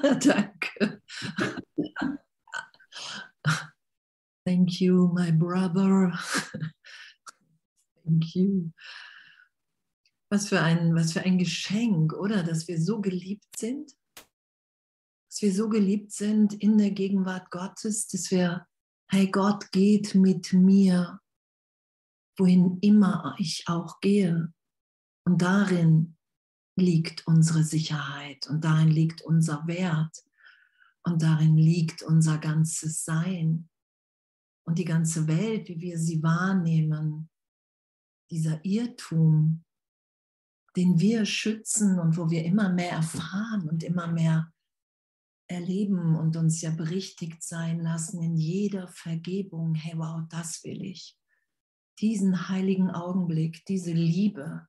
Danke. Thank you, my brother. Thank you. Was für, ein, was für ein Geschenk, oder? Dass wir so geliebt sind. Dass wir so geliebt sind in der Gegenwart Gottes, dass wir, hey, Gott geht mit mir, wohin immer ich auch gehe. Und darin liegt unsere Sicherheit und darin liegt unser Wert und darin liegt unser ganzes Sein und die ganze Welt, wie wir sie wahrnehmen, dieser Irrtum, den wir schützen und wo wir immer mehr erfahren und immer mehr erleben und uns ja berichtigt sein lassen in jeder Vergebung. Hey, wow, das will ich. Diesen heiligen Augenblick, diese Liebe,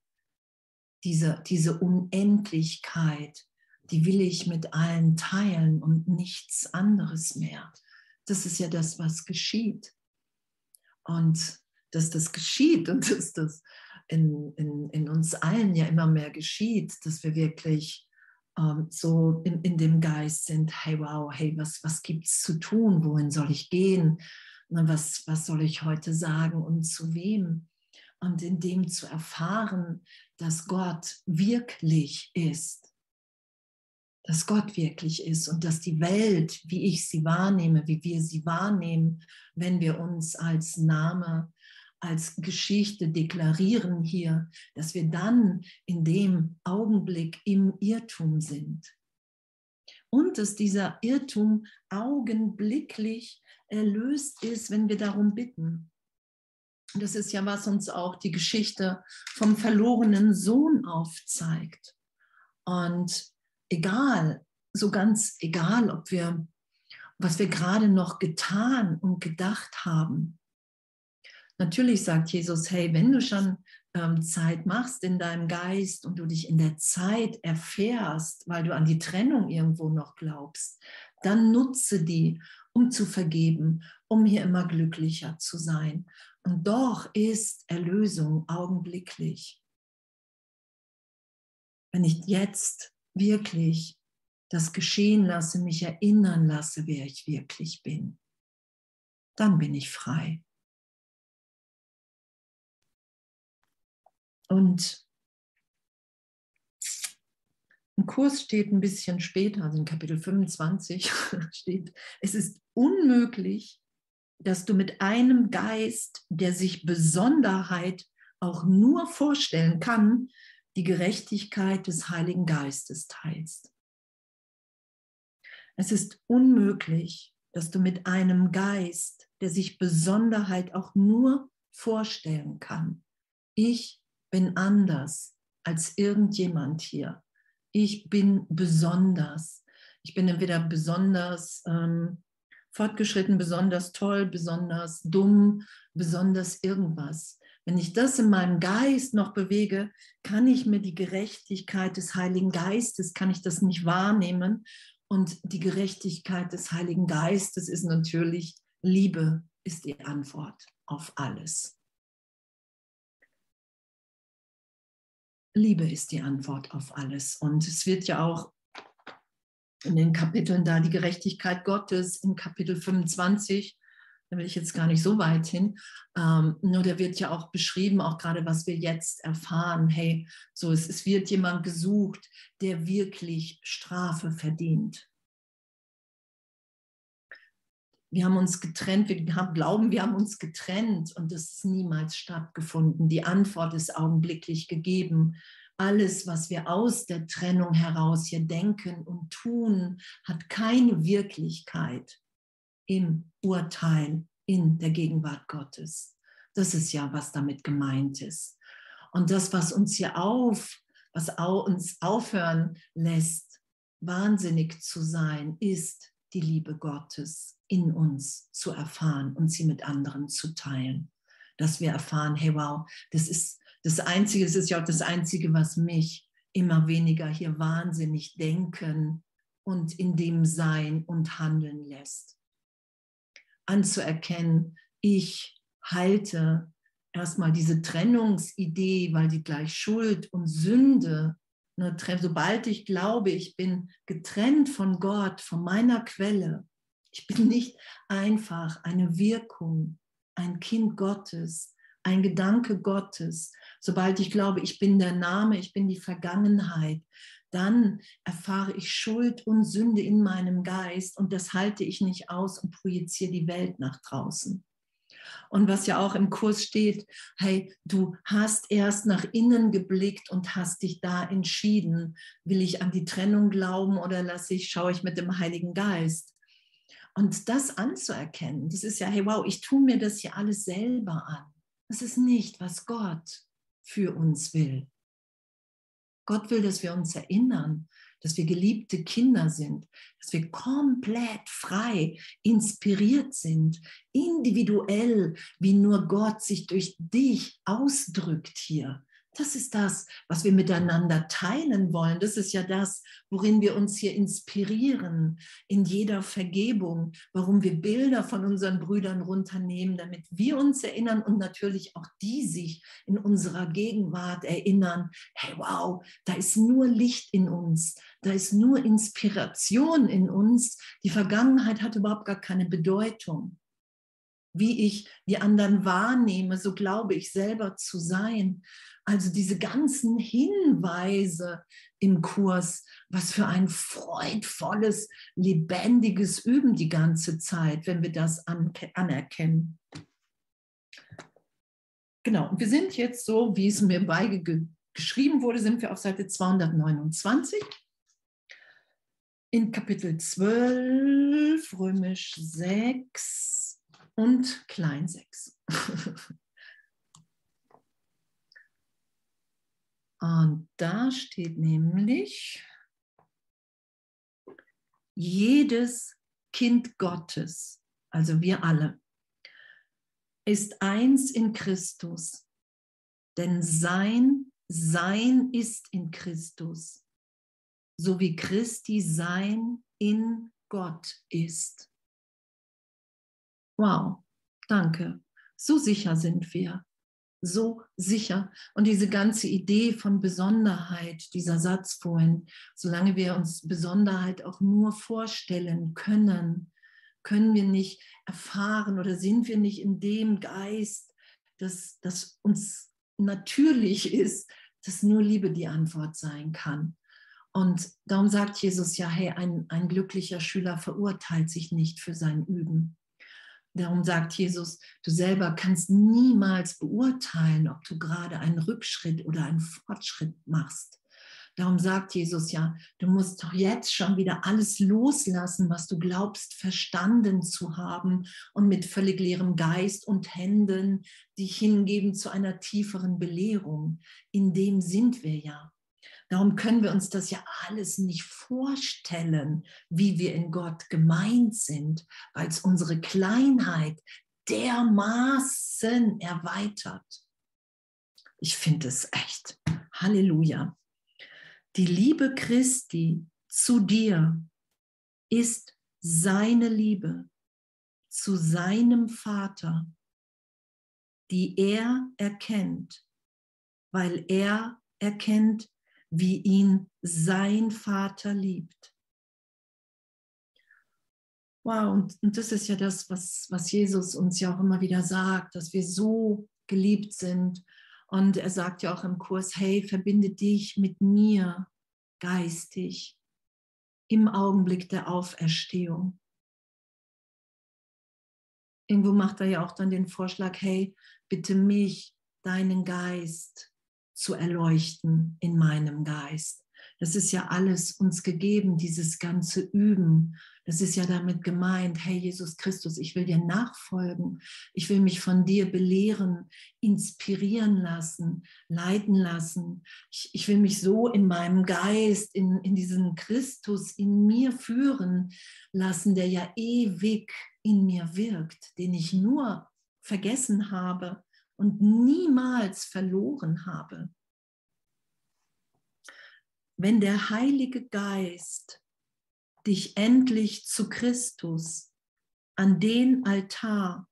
diese, diese Unendlichkeit, die will ich mit allen teilen und nichts anderes mehr. Das ist ja das, was geschieht. Und dass das geschieht und dass das in, in, in uns allen ja immer mehr geschieht, dass wir wirklich ähm, so in, in dem Geist sind, hey wow, hey, was, was gibt es zu tun? Wohin soll ich gehen? Was, was soll ich heute sagen und zu wem? Und in dem zu erfahren, dass Gott wirklich ist dass Gott wirklich ist und dass die Welt, wie ich sie wahrnehme, wie wir sie wahrnehmen, wenn wir uns als Name, als Geschichte deklarieren hier, dass wir dann in dem Augenblick im Irrtum sind. Und dass dieser Irrtum augenblicklich erlöst ist, wenn wir darum bitten. Das ist ja, was uns auch die Geschichte vom verlorenen Sohn aufzeigt. Und egal, so ganz egal, ob wir, was wir gerade noch getan und gedacht haben. Natürlich sagt Jesus, hey, wenn du schon ähm, Zeit machst in deinem Geist und du dich in der Zeit erfährst, weil du an die Trennung irgendwo noch glaubst, dann nutze die, um zu vergeben, um hier immer glücklicher zu sein. Und doch ist Erlösung augenblicklich. Wenn ich jetzt wirklich das geschehen lasse, mich erinnern lasse, wer ich wirklich bin, dann bin ich frei. Und im Kurs steht ein bisschen später, also in Kapitel 25 steht, es ist unmöglich, dass du mit einem Geist, der sich Besonderheit auch nur vorstellen kann, die Gerechtigkeit des Heiligen Geistes teilst. Es ist unmöglich, dass du mit einem Geist, der sich Besonderheit auch nur vorstellen kann. Ich bin anders als irgendjemand hier. Ich bin besonders. Ich bin entweder besonders ähm, fortgeschritten, besonders toll, besonders dumm, besonders irgendwas. Wenn ich das in meinem Geist noch bewege, kann ich mir die Gerechtigkeit des Heiligen Geistes, kann ich das nicht wahrnehmen. Und die Gerechtigkeit des Heiligen Geistes ist natürlich Liebe, ist die Antwort auf alles. Liebe ist die Antwort auf alles. Und es wird ja auch in den Kapiteln da die Gerechtigkeit Gottes in Kapitel 25 da will ich jetzt gar nicht so weit hin. Ähm, nur da wird ja auch beschrieben, auch gerade was wir jetzt erfahren. Hey, so es, es wird jemand gesucht, der wirklich Strafe verdient. Wir haben uns getrennt, wir haben, glauben, wir haben uns getrennt und das ist niemals stattgefunden. Die Antwort ist augenblicklich gegeben. Alles, was wir aus der Trennung heraus hier denken und tun, hat keine Wirklichkeit im Urteil in der Gegenwart Gottes. Das ist ja, was damit gemeint ist. Und das, was uns hier auf, was uns aufhören lässt, wahnsinnig zu sein, ist die Liebe Gottes in uns zu erfahren und sie mit anderen zu teilen. Dass wir erfahren, hey wow, das ist das Einzige, das ist ja auch das Einzige, was mich immer weniger hier wahnsinnig denken und in dem Sein und Handeln lässt anzuerkennen, ich halte erstmal diese Trennungsidee, weil die gleich Schuld und Sünde nur sobald ich glaube, ich bin getrennt von Gott, von meiner Quelle, ich bin nicht einfach eine Wirkung, ein Kind Gottes, ein Gedanke Gottes. Sobald ich glaube, ich bin der Name, ich bin die Vergangenheit, dann erfahre ich Schuld und Sünde in meinem Geist und das halte ich nicht aus und projiziere die Welt nach draußen. Und was ja auch im Kurs steht, hey, du hast erst nach innen geblickt und hast dich da entschieden, will ich an die Trennung glauben oder lasse ich, schaue ich mit dem Heiligen Geist. Und das anzuerkennen, das ist ja, hey, wow, ich tue mir das hier alles selber an. Das ist nicht, was Gott für uns will. Gott will, dass wir uns erinnern, dass wir geliebte Kinder sind, dass wir komplett frei, inspiriert sind, individuell, wie nur Gott sich durch dich ausdrückt hier. Das ist das, was wir miteinander teilen wollen. Das ist ja das, worin wir uns hier inspirieren, in jeder Vergebung, warum wir Bilder von unseren Brüdern runternehmen, damit wir uns erinnern und natürlich auch die sich in unserer Gegenwart erinnern, hey wow, da ist nur Licht in uns, da ist nur Inspiration in uns. Die Vergangenheit hat überhaupt gar keine Bedeutung wie ich die anderen wahrnehme, so glaube ich selber zu sein. Also diese ganzen Hinweise im Kurs, was für ein freudvolles, lebendiges Üben die ganze Zeit, wenn wir das anerkennen. Genau, wir sind jetzt so, wie es mir beigeschrieben wurde, sind wir auf Seite 229 in Kapitel 12, römisch 6 und klein 6. Und da steht nämlich, jedes Kind Gottes, also wir alle, ist eins in Christus, denn sein Sein ist in Christus, so wie Christi Sein in Gott ist. Wow, danke. So sicher sind wir so sicher. Und diese ganze Idee von Besonderheit, dieser Satz vorhin, solange wir uns Besonderheit auch nur vorstellen können, können wir nicht erfahren oder sind wir nicht in dem Geist, dass das uns natürlich ist, dass nur Liebe die Antwort sein kann. Und darum sagt Jesus ja, hey, ein, ein glücklicher Schüler verurteilt sich nicht für sein Üben. Darum sagt Jesus, du selber kannst niemals beurteilen, ob du gerade einen Rückschritt oder einen Fortschritt machst. Darum sagt Jesus ja, du musst doch jetzt schon wieder alles loslassen, was du glaubst verstanden zu haben und mit völlig leerem Geist und Händen dich hingeben zu einer tieferen Belehrung. In dem sind wir ja. Darum können wir uns das ja alles nicht vorstellen, wie wir in Gott gemeint sind, weil es unsere Kleinheit dermaßen erweitert. Ich finde es echt. Halleluja. Die Liebe Christi zu dir ist seine Liebe zu seinem Vater, die er erkennt, weil er erkennt, wie ihn sein Vater liebt. Wow, und, und das ist ja das, was, was Jesus uns ja auch immer wieder sagt, dass wir so geliebt sind. Und er sagt ja auch im Kurs, hey, verbinde dich mit mir geistig im Augenblick der Auferstehung. Irgendwo macht er ja auch dann den Vorschlag, hey, bitte mich, deinen Geist, zu erleuchten in meinem Geist. Das ist ja alles uns gegeben, dieses ganze Üben. Das ist ja damit gemeint, hey Jesus Christus, ich will dir nachfolgen. Ich will mich von dir belehren, inspirieren lassen, leiten lassen. Ich, ich will mich so in meinem Geist, in, in diesen Christus in mir führen lassen, der ja ewig in mir wirkt, den ich nur vergessen habe, und niemals verloren habe. Wenn der Heilige Geist dich endlich zu Christus an den Altar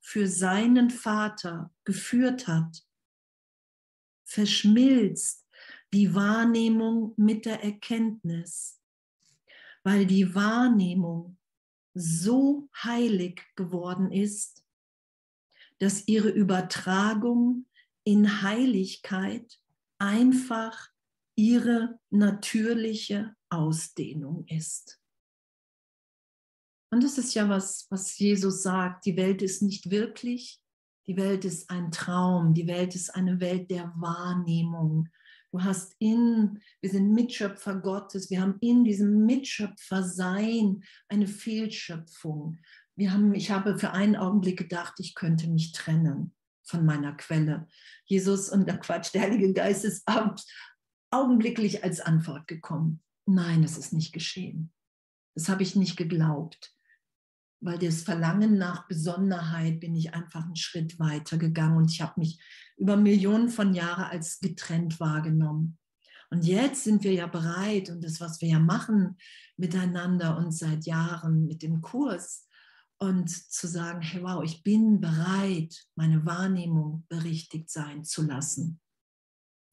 für seinen Vater geführt hat, verschmilzt die Wahrnehmung mit der Erkenntnis, weil die Wahrnehmung so heilig geworden ist, dass ihre Übertragung in Heiligkeit einfach ihre natürliche Ausdehnung ist. Und das ist ja was, was Jesus sagt, die Welt ist nicht wirklich, die Welt ist ein Traum, die Welt ist eine Welt der Wahrnehmung. Du hast in, wir sind Mitschöpfer Gottes, wir haben in diesem Mitschöpfersein eine Fehlschöpfung. Wir haben, ich habe für einen Augenblick gedacht, ich könnte mich trennen von meiner Quelle. Jesus und der Quatsch, der Heilige Geist ist augenblicklich als Antwort gekommen. Nein, es ist nicht geschehen. Das habe ich nicht geglaubt weil das Verlangen nach Besonderheit bin ich einfach einen Schritt weiter gegangen und ich habe mich über Millionen von Jahren als getrennt wahrgenommen. Und jetzt sind wir ja bereit und das, was wir ja machen miteinander und seit Jahren mit dem Kurs und zu sagen, hey wow, ich bin bereit, meine Wahrnehmung berichtigt sein zu lassen.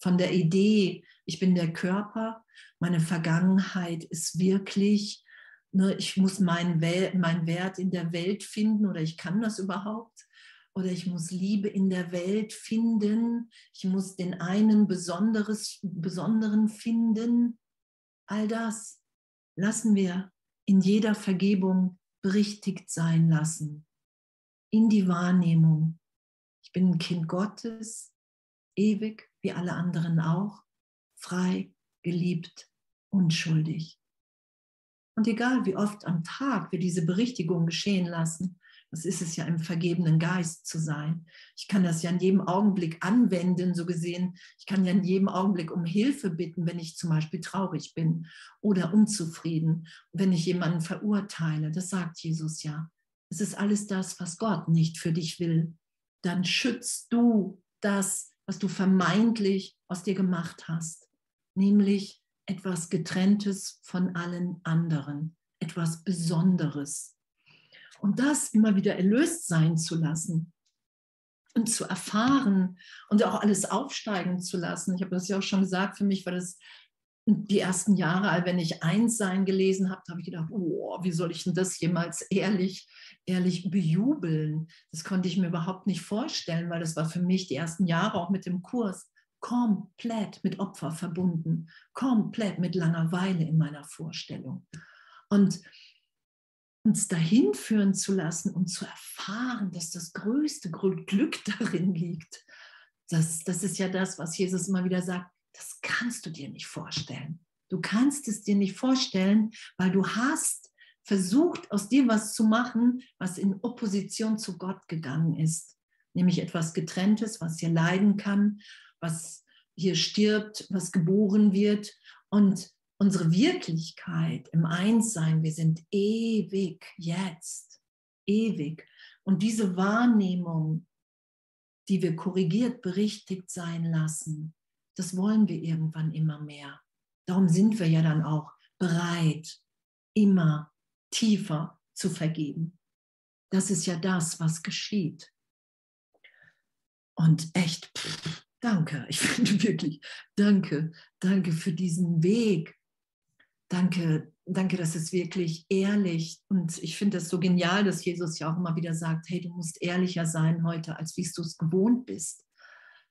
Von der Idee, ich bin der Körper, meine Vergangenheit ist wirklich ne, ich muss meinen, meinen Wert in der Welt finden oder ich kann das überhaupt. Oder ich muss Liebe in der Welt finden. Ich muss den einen Besonderes, Besonderen finden. All das lassen wir in jeder Vergebung berichtigt sein lassen. In die Wahrnehmung. Ich bin ein Kind Gottes, ewig wie alle anderen auch, frei, geliebt, unschuldig. Und egal wie oft am Tag wir diese Berichtigung geschehen lassen, das ist es ja im vergebenen Geist zu sein. Ich kann das ja in jedem Augenblick anwenden, so gesehen. Ich kann ja in jedem Augenblick um Hilfe bitten, wenn ich zum Beispiel traurig bin oder unzufrieden, wenn ich jemanden verurteile. Das sagt Jesus ja. Es ist alles das, was Gott nicht für dich will. Dann schützt du das, was du vermeintlich aus dir gemacht hast, nämlich etwas Getrenntes von allen anderen, etwas Besonderes. Und das immer wieder erlöst sein zu lassen und zu erfahren und auch alles aufsteigen zu lassen. Ich habe das ja auch schon gesagt, für mich war das die ersten Jahre, wenn ich Einssein gelesen habe, habe ich gedacht, oh, wie soll ich denn das jemals ehrlich, ehrlich bejubeln? Das konnte ich mir überhaupt nicht vorstellen, weil das war für mich die ersten Jahre auch mit dem Kurs komplett mit Opfer verbunden, komplett mit Langeweile in meiner Vorstellung. Und uns dahin führen zu lassen und zu erfahren, dass das größte Glück darin liegt. Das, das ist ja das, was Jesus immer wieder sagt, das kannst du dir nicht vorstellen. Du kannst es dir nicht vorstellen, weil du hast versucht, aus dir was zu machen, was in Opposition zu Gott gegangen ist. Nämlich etwas Getrenntes, was hier leiden kann, was hier stirbt, was geboren wird. Und unsere Wirklichkeit im Einssein, wir sind ewig jetzt, ewig. Und diese Wahrnehmung, die wir korrigiert, berichtigt sein lassen, das wollen wir irgendwann immer mehr. Darum sind wir ja dann auch bereit, immer tiefer zu vergeben. Das ist ja das, was geschieht. Und echt, pff, danke. Ich finde wirklich, danke, danke für diesen Weg. Danke, danke, dass es wirklich ehrlich und ich finde das so genial, dass Jesus ja auch immer wieder sagt, hey, du musst ehrlicher sein heute, als wie du es gewohnt bist.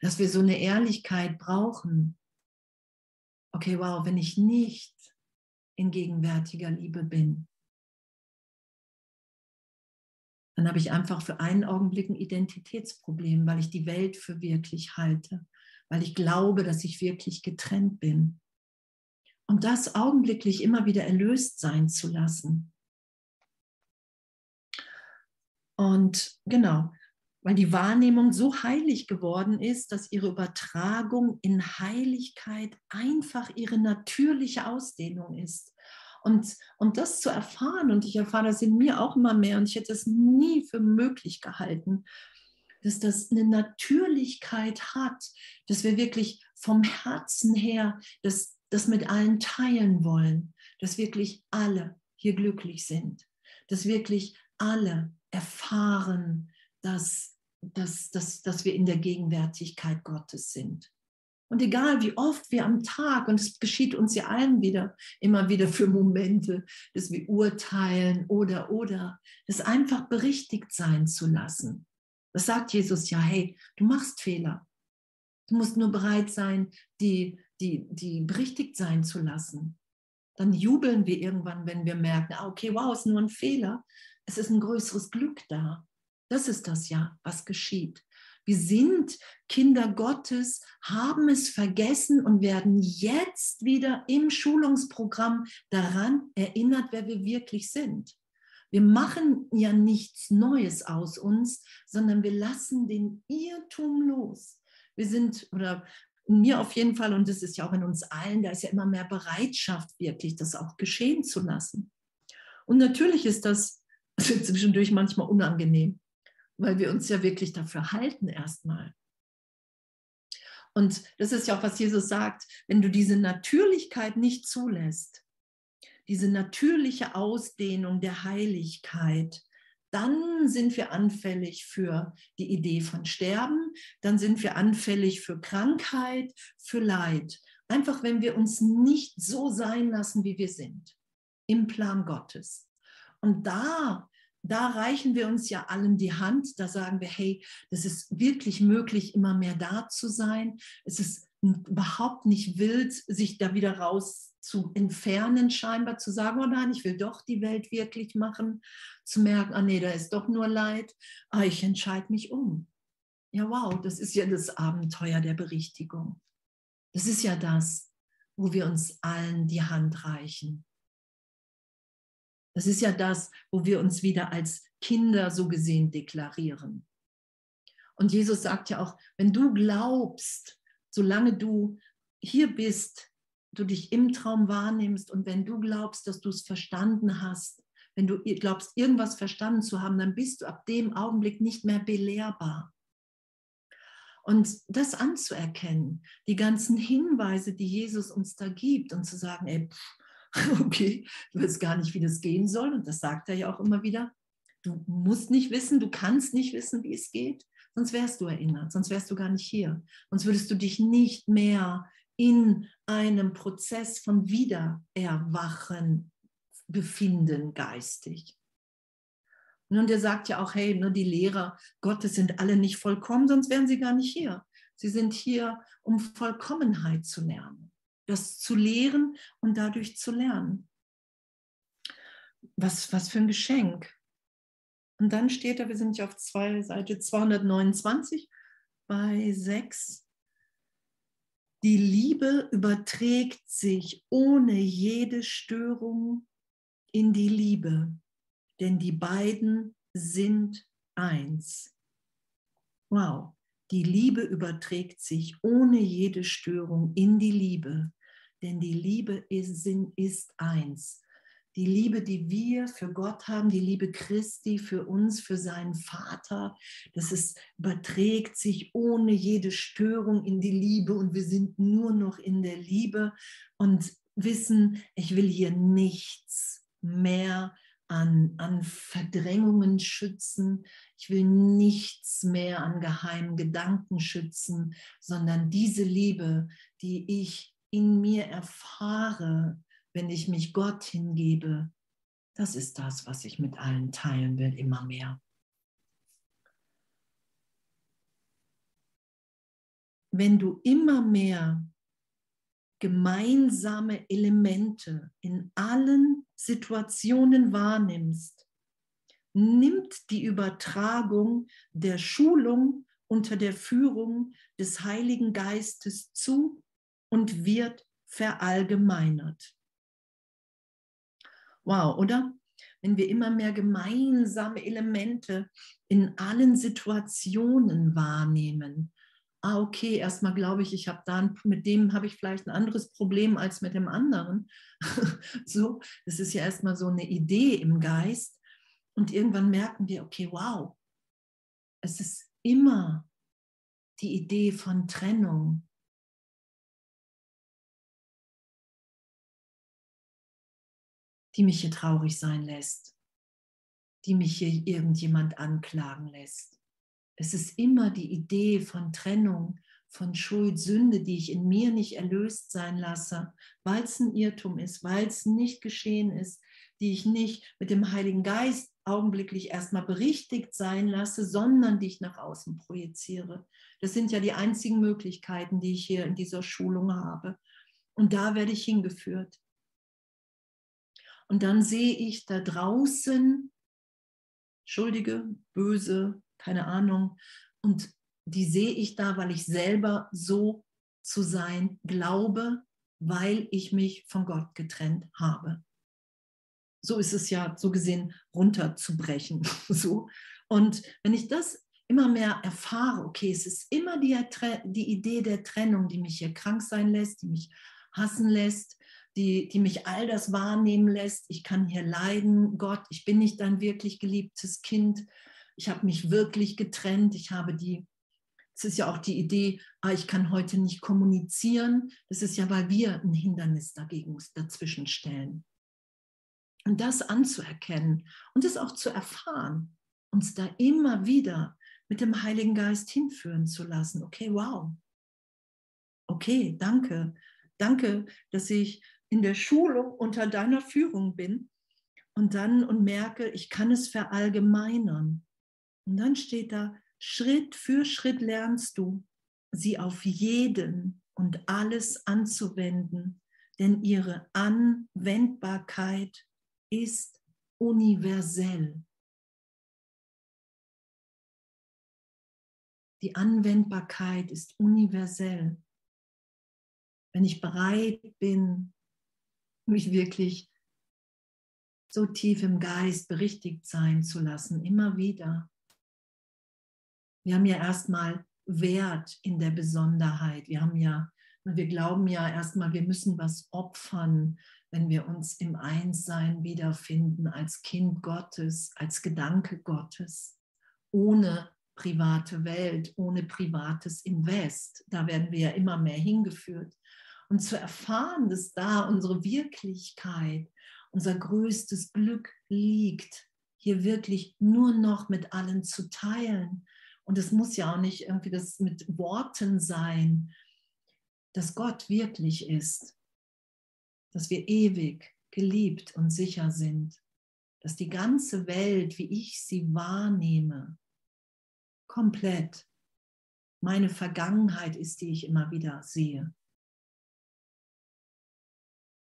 Dass wir so eine Ehrlichkeit brauchen. Okay, wow, wenn ich nicht in gegenwärtiger Liebe bin, dann habe ich einfach für einen Augenblick ein Identitätsproblem, weil ich die Welt für wirklich halte, weil ich glaube, dass ich wirklich getrennt bin. Und das augenblicklich immer wieder erlöst sein zu lassen. Und genau, weil die Wahrnehmung so heilig geworden ist, dass ihre Übertragung in Heiligkeit einfach ihre natürliche Ausdehnung ist. Und, und das zu erfahren, und ich erfahre das in mir auch immer mehr, und ich hätte es nie für möglich gehalten, dass das eine Natürlichkeit hat, dass wir wirklich vom Herzen her das, das mit allen teilen wollen, dass wirklich alle hier glücklich sind, dass wirklich alle erfahren, dass, dass, dass, dass wir in der Gegenwärtigkeit Gottes sind. Und egal wie oft wir am Tag, und es geschieht uns ja allen wieder, immer wieder für Momente, dass wir urteilen oder, oder, das einfach berichtigt sein zu lassen. Das sagt Jesus ja, hey, du machst Fehler. Du musst nur bereit sein, die, die, die berichtigt sein zu lassen. Dann jubeln wir irgendwann, wenn wir merken, ah, okay, wow, ist nur ein Fehler. Es ist ein größeres Glück da. Das ist das ja, was geschieht. Wir sind Kinder Gottes, haben es vergessen und werden jetzt wieder im Schulungsprogramm daran erinnert, wer wir wirklich sind. Wir machen ja nichts Neues aus uns, sondern wir lassen den Irrtum los. Wir sind, oder mir auf jeden Fall, und das ist ja auch in uns allen, da ist ja immer mehr Bereitschaft, wirklich das auch geschehen zu lassen. Und natürlich ist das zwischendurch manchmal unangenehm weil wir uns ja wirklich dafür halten erstmal. Und das ist ja auch, was Jesus sagt, wenn du diese Natürlichkeit nicht zulässt, diese natürliche Ausdehnung der Heiligkeit, dann sind wir anfällig für die Idee von Sterben, dann sind wir anfällig für Krankheit, für Leid. Einfach wenn wir uns nicht so sein lassen, wie wir sind, im Plan Gottes. Und da da reichen wir uns ja allen die Hand. Da sagen wir, hey, das ist wirklich möglich, immer mehr da zu sein. Es ist überhaupt nicht wild, sich da wieder raus zu entfernen, scheinbar zu sagen, oh nein, ich will doch die Welt wirklich machen, zu merken, ah nee, da ist doch nur Leid, ah, ich entscheide mich um. Ja, wow, das ist ja das Abenteuer der Berichtigung. Das ist ja das, wo wir uns allen die Hand reichen. Das ist ja das, wo wir uns wieder als Kinder so gesehen deklarieren. Und Jesus sagt ja auch, wenn du glaubst, solange du hier bist, du dich im Traum wahrnimmst und wenn du glaubst, dass du es verstanden hast, wenn du glaubst, irgendwas verstanden zu haben, dann bist du ab dem Augenblick nicht mehr belehrbar. Und das anzuerkennen, die ganzen Hinweise, die Jesus uns da gibt und zu sagen, ey, okay, du weißt gar nicht, wie das gehen soll. Und das sagt er ja auch immer wieder. Du musst nicht wissen, du kannst nicht wissen, wie es geht, sonst wärst du erinnert, sonst wärst du gar nicht hier. Sonst würdest du dich nicht mehr in einem Prozess von Wiedererwachen befinden, geistig. Und er sagt ja auch, hey, nur die Lehrer Gottes sind alle nicht vollkommen, sonst wären sie gar nicht hier. Sie sind hier, um Vollkommenheit zu lernen das zu lehren und dadurch zu lernen. Was, was für ein Geschenk. Und dann steht da, wir sind ja auf zwei, Seite 229 bei 6. Die Liebe überträgt sich ohne jede Störung in die Liebe, denn die beiden sind eins. Wow. Die Liebe überträgt sich ohne jede Störung in die Liebe, denn die Liebe ist, ist eins. Die Liebe, die wir für Gott haben, die Liebe Christi für uns, für seinen Vater, das ist, überträgt sich ohne jede Störung in die Liebe und wir sind nur noch in der Liebe und wissen, ich will hier nichts mehr an, an Verdrängungen schützen. Ich will nichts mehr an geheimen Gedanken schützen, sondern diese Liebe, die ich in mir erfahre, wenn ich mich Gott hingebe, das ist das, was ich mit allen teilen will, immer mehr. Wenn du immer mehr gemeinsame Elemente in allen Situationen wahrnimmst, nimmt die Übertragung der Schulung unter der Führung des Heiligen Geistes zu und wird verallgemeinert. Wow, oder? Wenn wir immer mehr gemeinsame Elemente in allen Situationen wahrnehmen, ah, okay, erstmal glaube ich, ich habe da, mit dem habe ich vielleicht ein anderes Problem als mit dem anderen. so, das ist ja erstmal so eine Idee im Geist. Und irgendwann merken wir, okay, wow, es ist immer die Idee von Trennung. Die mich hier traurig sein lässt, die mich hier irgendjemand anklagen lässt. Es ist immer die Idee von Trennung, von Schuld, Sünde, die ich in mir nicht erlöst sein lasse, weil es ein Irrtum ist, weil es nicht geschehen ist, die ich nicht mit dem Heiligen Geist augenblicklich erstmal berichtigt sein lasse, sondern die ich nach außen projiziere. Das sind ja die einzigen Möglichkeiten, die ich hier in dieser Schulung habe. Und da werde ich hingeführt. Und dann sehe ich da draußen Schuldige, Böse, keine Ahnung. Und die sehe ich da, weil ich selber so zu sein glaube, weil ich mich von Gott getrennt habe. So ist es ja so gesehen runterzubrechen. So. Und wenn ich das immer mehr erfahre, okay, es ist immer die, die Idee der Trennung, die mich hier krank sein lässt, die mich hassen lässt, die, die mich all das wahrnehmen lässt. Ich kann hier leiden, Gott, ich bin nicht dein wirklich geliebtes Kind. Ich habe mich wirklich getrennt. Ich habe die, es ist ja auch die Idee, ah, ich kann heute nicht kommunizieren. Das ist ja, weil wir ein Hindernis dagegen dazwischen stellen. Und das anzuerkennen und es auch zu erfahren, uns da immer wieder mit dem Heiligen Geist hinführen zu lassen. Okay, wow. Okay, danke. Danke, dass ich in der Schulung unter deiner Führung bin und dann und merke, ich kann es verallgemeinern. Und dann steht da, Schritt für Schritt lernst du, sie auf jeden und alles anzuwenden, denn ihre Anwendbarkeit ist universell. Die Anwendbarkeit ist universell. Wenn ich bereit bin, mich wirklich so tief im Geist berichtigt sein zu lassen, immer wieder. Wir haben ja erstmal Wert in der Besonderheit. Wir haben ja, wir glauben ja erstmal, wir müssen was opfern, wenn wir uns im Einssein wiederfinden, als Kind Gottes, als Gedanke Gottes, ohne private Welt, ohne privates Invest. Da werden wir ja immer mehr hingeführt und zu erfahren, dass da unsere Wirklichkeit, unser größtes Glück liegt, hier wirklich nur noch mit allen zu teilen. Und es muss ja auch nicht irgendwie das mit Worten sein, dass Gott wirklich ist, dass wir ewig geliebt und sicher sind, dass die ganze Welt, wie ich sie wahrnehme, komplett meine Vergangenheit ist, die ich immer wieder sehe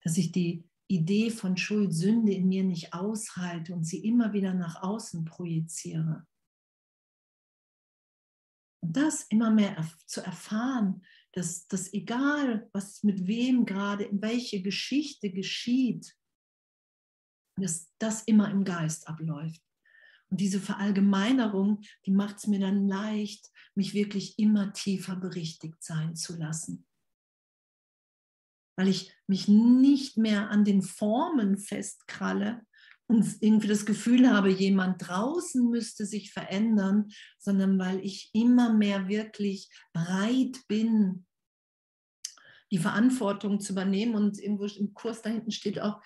dass ich die Idee von Schuld, Sünde in mir nicht aushalte und sie immer wieder nach außen projiziere. Und das immer mehr zu erfahren, dass, dass egal, was mit wem gerade, in welche Geschichte geschieht, dass das immer im Geist abläuft. Und diese Verallgemeinerung, die macht es mir dann leicht, mich wirklich immer tiefer berichtigt sein zu lassen weil ich mich nicht mehr an den Formen festkralle und irgendwie das Gefühl habe, jemand draußen müsste sich verändern, sondern weil ich immer mehr wirklich bereit bin, die Verantwortung zu übernehmen. Und irgendwo im Kurs da hinten steht auch,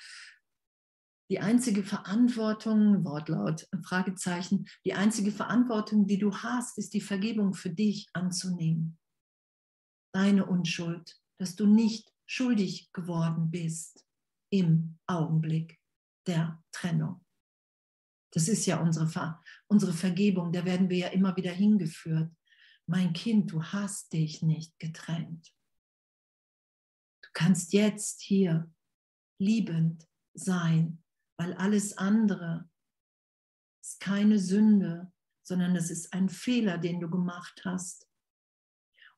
die einzige Verantwortung, Wortlaut, Fragezeichen, die einzige Verantwortung, die du hast, ist die Vergebung für dich anzunehmen. Deine Unschuld, dass du nicht schuldig geworden bist im Augenblick der Trennung. Das ist ja unsere, Ver unsere Vergebung, da werden wir ja immer wieder hingeführt. Mein Kind, du hast dich nicht getrennt. Du kannst jetzt hier liebend sein, weil alles andere ist keine Sünde, sondern es ist ein Fehler, den du gemacht hast.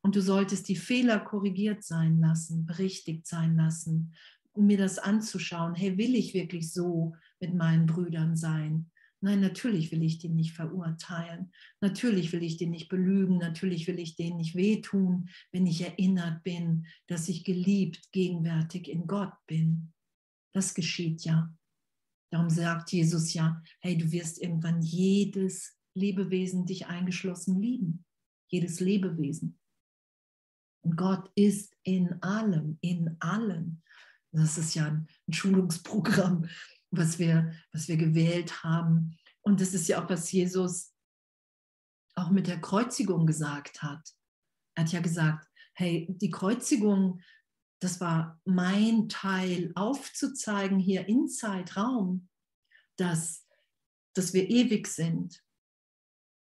Und du solltest die Fehler korrigiert sein lassen, berichtigt sein lassen, um mir das anzuschauen. Hey, will ich wirklich so mit meinen Brüdern sein? Nein, natürlich will ich die nicht verurteilen. Natürlich will ich die nicht belügen. Natürlich will ich denen nicht wehtun, wenn ich erinnert bin, dass ich geliebt, gegenwärtig in Gott bin. Das geschieht ja. Darum sagt Jesus ja, hey, du wirst irgendwann jedes Lebewesen dich eingeschlossen lieben. Jedes Lebewesen. Und Gott ist in allem, in allen. Das ist ja ein Schulungsprogramm, was wir, was wir gewählt haben. Und das ist ja auch, was Jesus auch mit der Kreuzigung gesagt hat. Er hat ja gesagt, hey, die Kreuzigung, das war mein Teil, aufzuzeigen hier in Zeitraum, dass, dass wir ewig sind,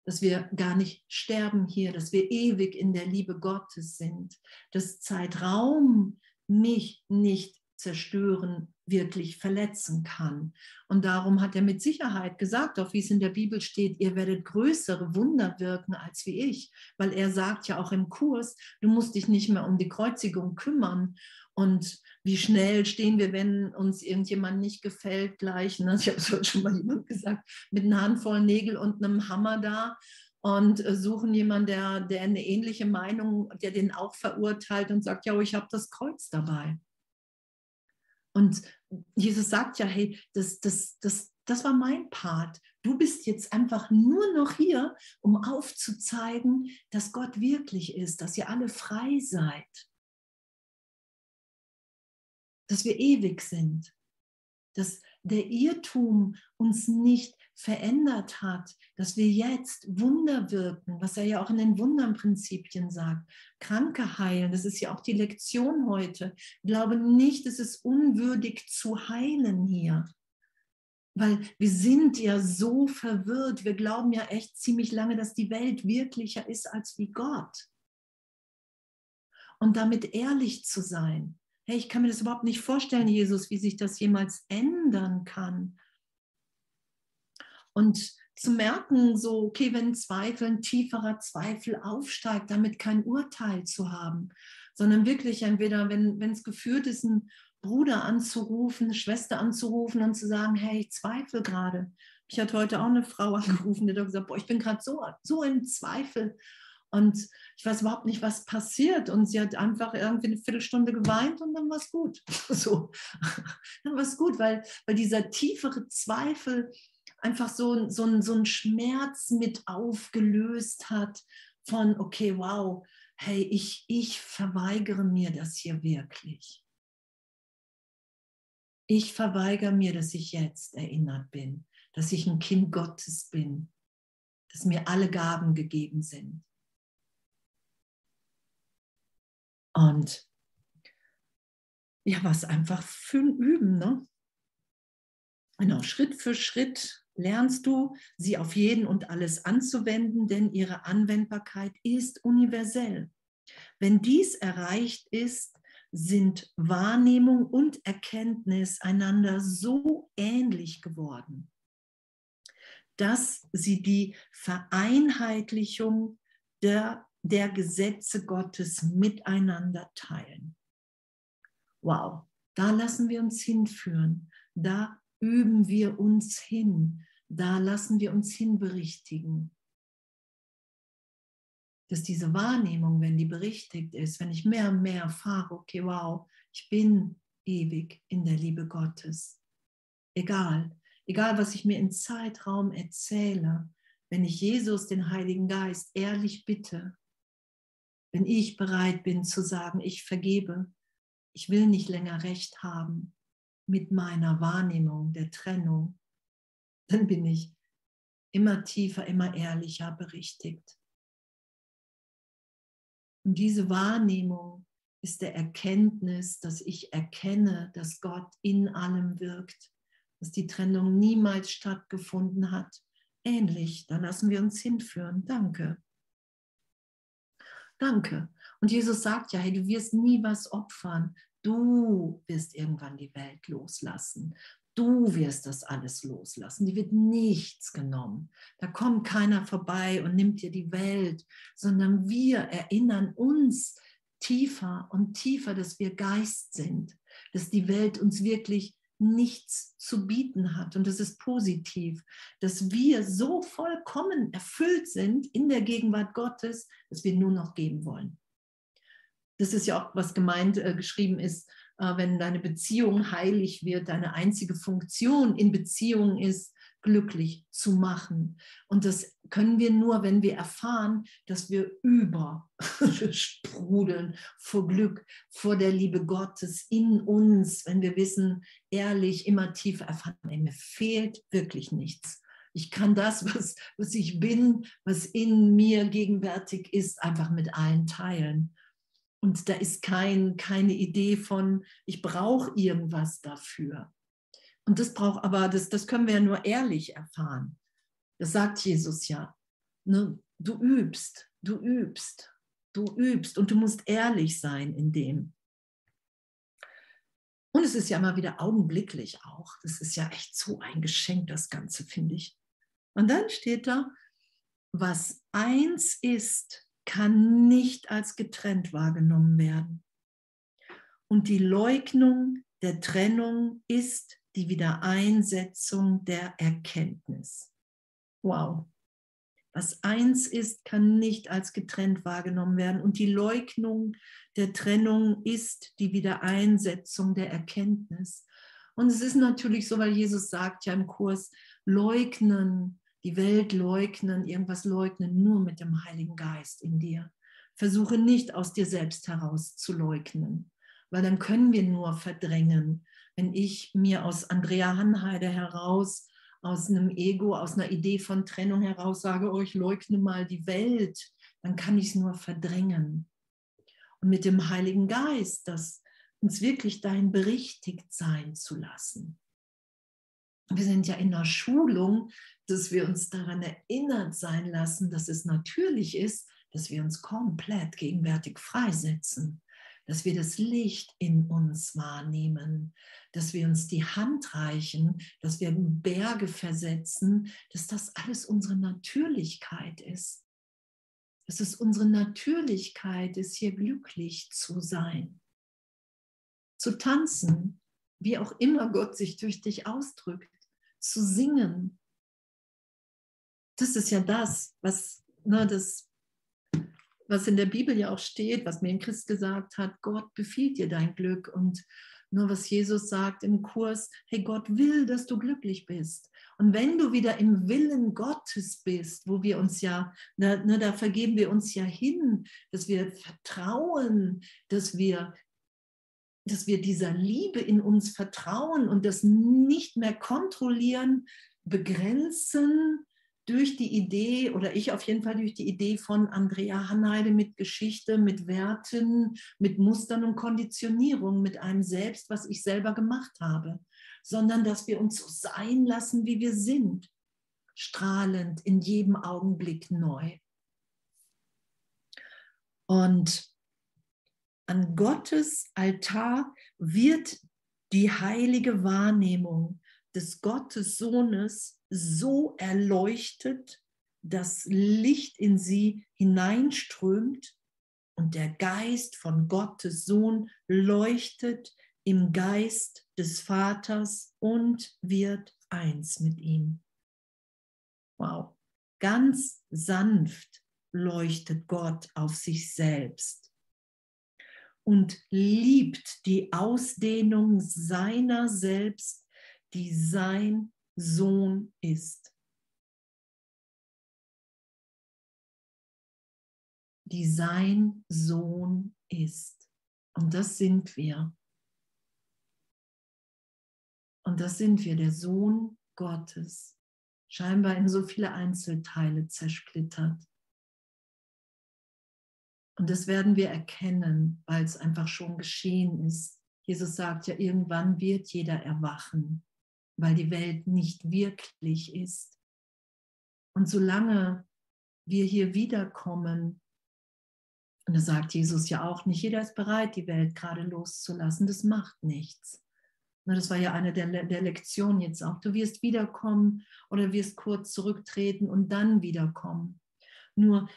dass wir gar nicht sterben hier, dass wir ewig in der Liebe Gottes sind, dass Zeitraum mich nicht zerstören, wirklich verletzen kann. Und darum hat er mit Sicherheit gesagt, auch wie es in der Bibel steht, ihr werdet größere Wunder wirken als wie ich, weil er sagt ja auch im Kurs, du musst dich nicht mehr um die Kreuzigung kümmern. Und wie schnell stehen wir, wenn uns irgendjemand nicht gefällt, gleich, ne? ich habe es heute schon mal jemand gesagt, mit einer Handvoll Nägel und einem Hammer da und äh, suchen jemanden, der, der eine ähnliche Meinung, der den auch verurteilt und sagt, ja, ich habe das Kreuz dabei. Und Jesus sagt ja, hey, das, das, das, das war mein Part. Du bist jetzt einfach nur noch hier, um aufzuzeigen, dass Gott wirklich ist, dass ihr alle frei seid, dass wir ewig sind, dass der Irrtum uns nicht verändert hat, dass wir jetzt Wunder wirken, was er ja auch in den Wundernprinzipien sagt. Kranke heilen, das ist ja auch die Lektion heute. Ich glaube nicht, es ist unwürdig zu heilen hier. Weil wir sind ja so verwirrt. Wir glauben ja echt ziemlich lange, dass die Welt wirklicher ist als wie Gott. Und damit ehrlich zu sein. Hey, ich kann mir das überhaupt nicht vorstellen, Jesus, wie sich das jemals ändern kann. Und zu merken, so, okay, wenn Zweifel, ein tieferer Zweifel aufsteigt, damit kein Urteil zu haben, sondern wirklich entweder, wenn es geführt ist, einen Bruder anzurufen, eine Schwester anzurufen und zu sagen, hey, ich zweifle gerade. Ich hatte heute auch eine Frau angerufen, die hat gesagt, boah, ich bin gerade so, so im Zweifel und ich weiß überhaupt nicht, was passiert. Und sie hat einfach irgendwie eine Viertelstunde geweint und dann war es gut. So, dann war es gut, weil, weil dieser tiefere Zweifel einfach so, so, so einen Schmerz mit aufgelöst hat von, okay, wow, hey, ich, ich verweigere mir das hier wirklich. Ich verweigere mir, dass ich jetzt erinnert bin, dass ich ein Kind Gottes bin, dass mir alle Gaben gegeben sind. Und ja, was einfach für ein Üben, ne? Genau, Schritt für Schritt lernst du, sie auf jeden und alles anzuwenden, denn ihre Anwendbarkeit ist universell. Wenn dies erreicht ist, sind Wahrnehmung und Erkenntnis einander so ähnlich geworden, dass sie die Vereinheitlichung der, der Gesetze Gottes miteinander teilen. Wow, da lassen wir uns hinführen. Da üben wir uns hin, da lassen wir uns hinberichtigen. Dass diese Wahrnehmung, wenn die berichtigt ist, wenn ich mehr und mehr erfahre, okay, wow, ich bin ewig in der Liebe Gottes. Egal, egal was ich mir im Zeitraum erzähle, wenn ich Jesus, den Heiligen Geist, ehrlich bitte, wenn ich bereit bin zu sagen, ich vergebe, ich will nicht länger recht haben, mit meiner Wahrnehmung der Trennung, dann bin ich immer tiefer, immer ehrlicher berichtigt. Und diese Wahrnehmung ist der Erkenntnis, dass ich erkenne, dass Gott in allem wirkt, dass die Trennung niemals stattgefunden hat. Ähnlich, da lassen wir uns hinführen. Danke. Danke. Und Jesus sagt ja, hey, du wirst nie was opfern. Du wirst irgendwann die Welt loslassen. Du wirst das alles loslassen. Die wird nichts genommen. Da kommt keiner vorbei und nimmt dir die Welt, sondern wir erinnern uns tiefer und tiefer, dass wir Geist sind, dass die Welt uns wirklich nichts zu bieten hat. Und das ist positiv, dass wir so vollkommen erfüllt sind in der Gegenwart Gottes, dass wir nur noch geben wollen das ist ja auch, was gemeint äh, geschrieben ist, äh, wenn deine Beziehung heilig wird, deine einzige Funktion in Beziehung ist, glücklich zu machen. Und das können wir nur, wenn wir erfahren, dass wir übersprudeln vor Glück, vor der Liebe Gottes in uns, wenn wir wissen, ehrlich, immer tiefer erfahren, ey, mir fehlt wirklich nichts. Ich kann das, was, was ich bin, was in mir gegenwärtig ist, einfach mit allen teilen. Und da ist kein, keine Idee von, ich brauche irgendwas dafür. Und das braucht aber, das, das können wir ja nur ehrlich erfahren. Das sagt Jesus ja. Ne? Du übst, du übst, du übst und du musst ehrlich sein in dem. Und es ist ja immer wieder augenblicklich auch. Das ist ja echt so ein Geschenk, das Ganze, finde ich. Und dann steht da, was eins ist, kann nicht als getrennt wahrgenommen werden. Und die Leugnung der Trennung ist die Wiedereinsetzung der Erkenntnis. Wow. Was eins ist, kann nicht als getrennt wahrgenommen werden. Und die Leugnung der Trennung ist die Wiedereinsetzung der Erkenntnis. Und es ist natürlich so, weil Jesus sagt ja im Kurs, leugnen, die Welt leugnen, irgendwas leugnen, nur mit dem Heiligen Geist in dir. Versuche nicht aus dir selbst heraus zu leugnen, weil dann können wir nur verdrängen. Wenn ich mir aus Andrea Hanheide heraus aus einem Ego, aus einer Idee von Trennung heraus sage, oh, ich leugne mal die Welt, dann kann ich es nur verdrängen. Und mit dem Heiligen Geist, das uns wirklich dahin berichtigt sein zu lassen. Wir sind ja in der Schulung, dass wir uns daran erinnert sein lassen, dass es natürlich ist, dass wir uns komplett gegenwärtig freisetzen dass wir das Licht in uns wahrnehmen, dass wir uns die Hand reichen, dass wir Berge versetzen, dass das alles unsere Natürlichkeit ist. Dass es unsere Natürlichkeit ist, hier glücklich zu sein, zu tanzen, wie auch immer Gott sich durch dich ausdrückt, zu singen. Das ist ja das, was ne, das was in der Bibel ja auch steht, was mir ein Christ gesagt hat, Gott befiehlt dir dein Glück und nur was Jesus sagt im Kurs, hey, Gott will, dass du glücklich bist. Und wenn du wieder im Willen Gottes bist, wo wir uns ja, da, ne, da vergeben wir uns ja hin, dass wir vertrauen, dass wir, dass wir dieser Liebe in uns vertrauen und das nicht mehr kontrollieren, begrenzen, durch die Idee, oder ich auf jeden Fall durch die Idee von Andrea Hanheide mit Geschichte, mit Werten, mit Mustern und Konditionierung, mit einem Selbst, was ich selber gemacht habe, sondern dass wir uns so sein lassen, wie wir sind, strahlend in jedem Augenblick neu. Und an Gottes Altar wird die heilige Wahrnehmung des Gottes Sohnes so erleuchtet, dass Licht in sie hineinströmt und der Geist von Gottes Sohn leuchtet im Geist des Vaters und wird eins mit ihm. Wow, ganz sanft leuchtet Gott auf sich selbst und liebt die Ausdehnung seiner selbst die sein Sohn ist. Die sein Sohn ist. Und das sind wir. Und das sind wir, der Sohn Gottes, scheinbar in so viele Einzelteile zersplittert. Und das werden wir erkennen, weil es einfach schon geschehen ist. Jesus sagt ja, irgendwann wird jeder erwachen weil die Welt nicht wirklich ist. Und solange wir hier wiederkommen, und das sagt Jesus ja auch, nicht jeder ist bereit, die Welt gerade loszulassen, das macht nichts. Das war ja eine der, der Lektionen jetzt auch. Du wirst wiederkommen oder wirst kurz zurücktreten und dann wiederkommen. Nur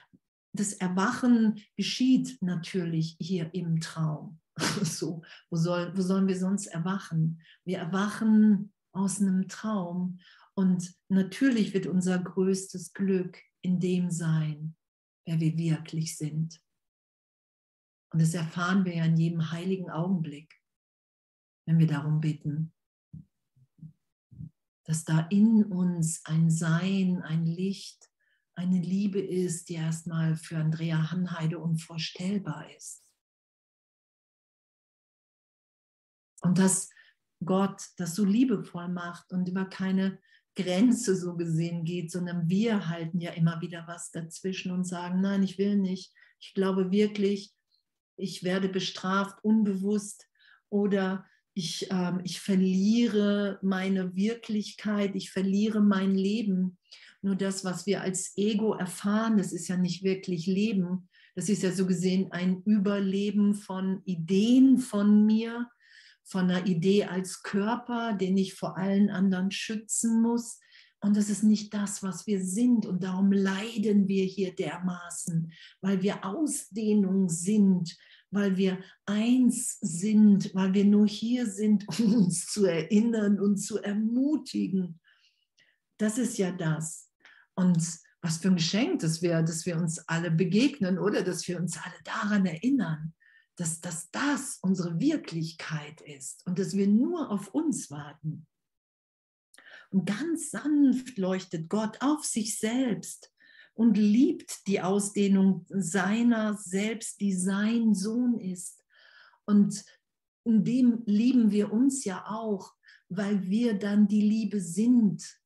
das Erwachen geschieht natürlich hier im Traum. So, wo, soll, wo sollen wir sonst erwachen? Wir erwachen aus einem Traum. Und natürlich wird unser größtes Glück in dem sein, wer wir wirklich sind. Und das erfahren wir ja in jedem heiligen Augenblick, wenn wir darum bitten, dass da in uns ein Sein, ein Licht, eine Liebe ist, die erstmal für Andrea Hanheide unvorstellbar ist. Und das Gott das so liebevoll macht und über keine Grenze so gesehen geht, sondern wir halten ja immer wieder was dazwischen und sagen, nein, ich will nicht. Ich glaube wirklich, ich werde bestraft unbewusst oder ich, ähm, ich verliere meine Wirklichkeit, ich verliere mein Leben. Nur das, was wir als Ego erfahren, das ist ja nicht wirklich Leben. Das ist ja so gesehen ein Überleben von Ideen von mir, von einer Idee als Körper, den ich vor allen anderen schützen muss. Und das ist nicht das, was wir sind. Und darum leiden wir hier dermaßen, weil wir Ausdehnung sind, weil wir eins sind, weil wir nur hier sind, um uns zu erinnern und zu ermutigen. Das ist ja das. Und was für ein Geschenk das wäre, dass wir uns alle begegnen oder dass wir uns alle daran erinnern, dass, dass das unsere Wirklichkeit ist und dass wir nur auf uns warten. Und ganz sanft leuchtet Gott auf sich selbst und liebt die Ausdehnung seiner selbst, die sein Sohn ist. Und in dem lieben wir uns ja auch, weil wir dann die Liebe sind,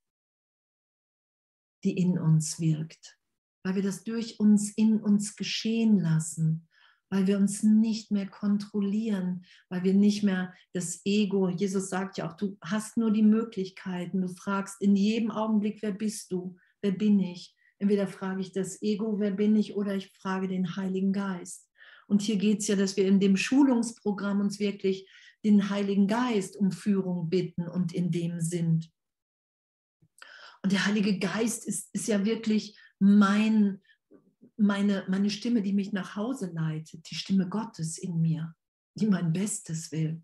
die in uns wirkt, weil wir das durch uns in uns geschehen lassen, weil wir uns nicht mehr kontrollieren, weil wir nicht mehr das Ego, Jesus sagt ja auch, du hast nur die Möglichkeiten, du fragst in jedem Augenblick, wer bist du, wer bin ich? Entweder frage ich das Ego, wer bin ich, oder ich frage den Heiligen Geist. Und hier geht es ja, dass wir in dem Schulungsprogramm uns wirklich den Heiligen Geist um Führung bitten und in dem sind. Und der Heilige Geist ist, ist ja wirklich mein, meine, meine Stimme, die mich nach Hause leitet, die Stimme Gottes in mir, die mein Bestes will,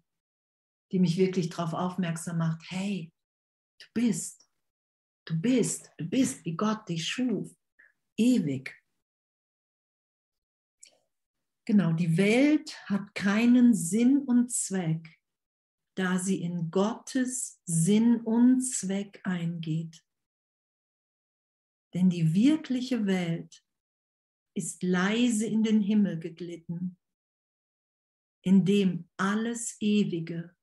die mich wirklich darauf aufmerksam macht, hey, du bist, du bist, du bist, wie Gott dich schuf, ewig. Genau, die Welt hat keinen Sinn und Zweck, da sie in Gottes Sinn und Zweck eingeht. Denn die wirkliche Welt ist leise in den Himmel geglitten, in dem alles Ewige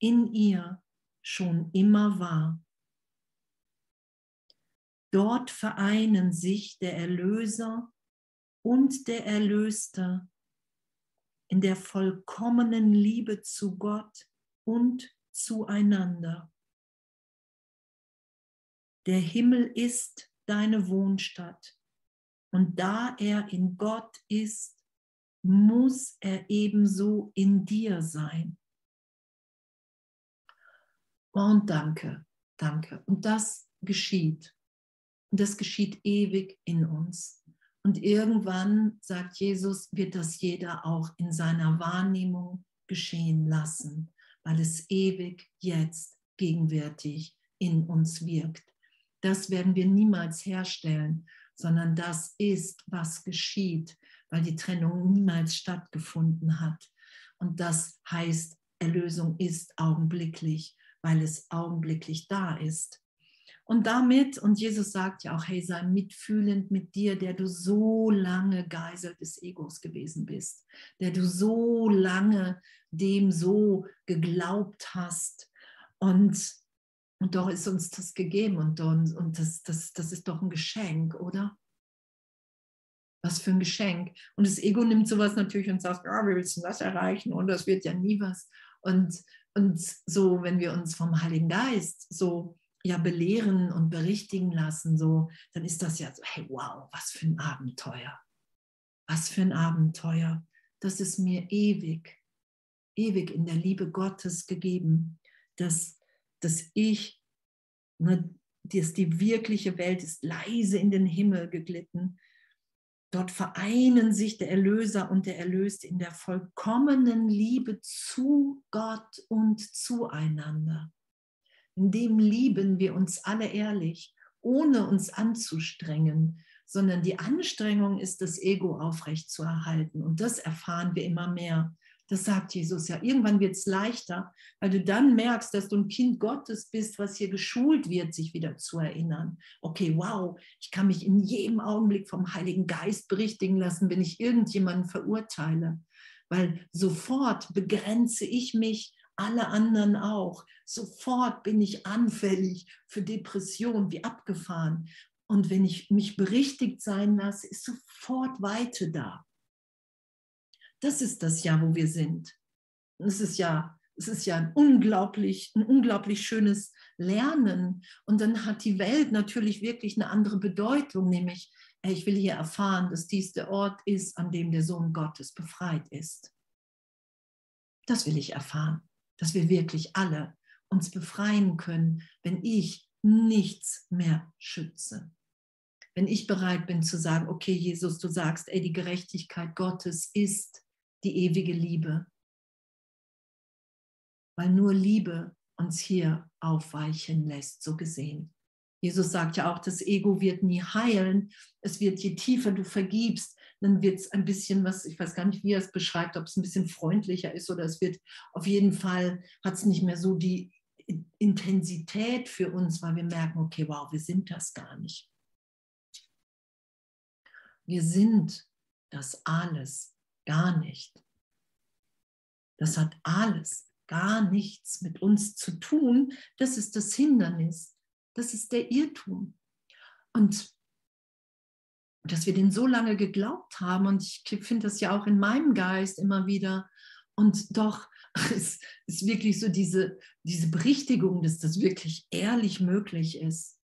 in ihr schon immer war. Dort vereinen sich der Erlöser und der Erlöste in der vollkommenen Liebe zu Gott und zueinander. Der Himmel ist deine Wohnstatt und da er in Gott ist, muss er ebenso in dir sein. Und danke, danke. Und das geschieht. Und das geschieht ewig in uns. Und irgendwann, sagt Jesus, wird das jeder auch in seiner Wahrnehmung geschehen lassen, weil es ewig jetzt gegenwärtig in uns wirkt. Das werden wir niemals herstellen sondern das ist, was geschieht, weil die Trennung niemals stattgefunden hat. Und das heißt, Erlösung ist augenblicklich, weil es augenblicklich da ist. Und damit, und Jesus sagt ja auch, hey, sei mitfühlend mit dir, der du so lange Geisel des Egos gewesen bist, der du so lange dem so geglaubt hast. Und und doch ist uns das gegeben und, und, und das, das, das ist doch ein Geschenk, oder? Was für ein Geschenk. Und das Ego nimmt sowas natürlich und sagt, ja, willst du das erreichen? Und das wird ja nie was. Und, und so, wenn wir uns vom Heiligen Geist so ja belehren und berichtigen lassen, so, dann ist das ja so, hey, wow, was für ein Abenteuer. Was für ein Abenteuer. Das ist mir ewig, ewig in der Liebe Gottes gegeben, dass dass ich, ne, dass die wirkliche Welt ist leise in den Himmel geglitten. Dort vereinen sich der Erlöser und der Erlöste in der vollkommenen Liebe zu Gott und zueinander. In dem lieben wir uns alle ehrlich, ohne uns anzustrengen, sondern die Anstrengung ist, das Ego aufrechtzuerhalten. Und das erfahren wir immer mehr. Das sagt Jesus ja. Irgendwann wird es leichter, weil du dann merkst, dass du ein Kind Gottes bist, was hier geschult wird, sich wieder zu erinnern. Okay, wow, ich kann mich in jedem Augenblick vom Heiligen Geist berichtigen lassen, wenn ich irgendjemanden verurteile. Weil sofort begrenze ich mich, alle anderen auch. Sofort bin ich anfällig für Depression, wie abgefahren. Und wenn ich mich berichtigt sein lasse, ist sofort Weite da. Das ist das ja, wo wir sind. Es ist ja, es ist ja ein unglaublich, ein unglaublich schönes Lernen. Und dann hat die Welt natürlich wirklich eine andere Bedeutung, nämlich, ich will hier erfahren, dass dies der Ort ist, an dem der Sohn Gottes befreit ist. Das will ich erfahren, dass wir wirklich alle uns befreien können, wenn ich nichts mehr schütze. Wenn ich bereit bin zu sagen, okay, Jesus, du sagst, ey, die Gerechtigkeit Gottes ist die ewige Liebe. Weil nur Liebe uns hier aufweichen lässt, so gesehen. Jesus sagt ja auch, das Ego wird nie heilen. Es wird, je tiefer du vergibst, dann wird es ein bisschen was, ich weiß gar nicht, wie er es beschreibt, ob es ein bisschen freundlicher ist oder es wird auf jeden Fall, hat es nicht mehr so die Intensität für uns, weil wir merken, okay, wow, wir sind das gar nicht. Wir sind das alles gar nicht. Das hat alles gar nichts mit uns zu tun. Das ist das Hindernis. Das ist der Irrtum. Und dass wir den so lange geglaubt haben, und ich finde das ja auch in meinem Geist immer wieder, und doch es ist wirklich so diese, diese Berichtigung, dass das wirklich ehrlich möglich ist.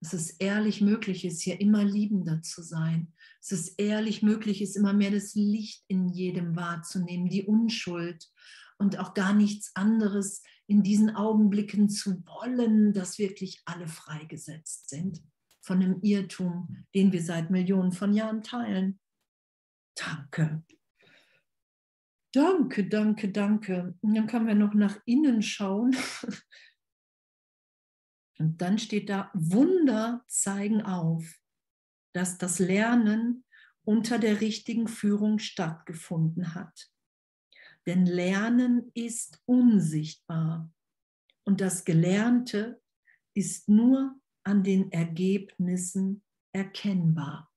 Es ehrlich möglich ist, hier immer liebender zu sein. Es ehrlich möglich ist, immer mehr das Licht in jedem wahrzunehmen, die Unschuld und auch gar nichts anderes in diesen Augenblicken zu wollen, dass wirklich alle freigesetzt sind von dem Irrtum, den wir seit Millionen von Jahren teilen. Danke. Danke, danke, danke. Und dann können wir noch nach innen schauen. Und dann steht da, Wunder zeigen auf, dass das Lernen unter der richtigen Führung stattgefunden hat. Denn Lernen ist unsichtbar und das Gelernte ist nur an den Ergebnissen erkennbar.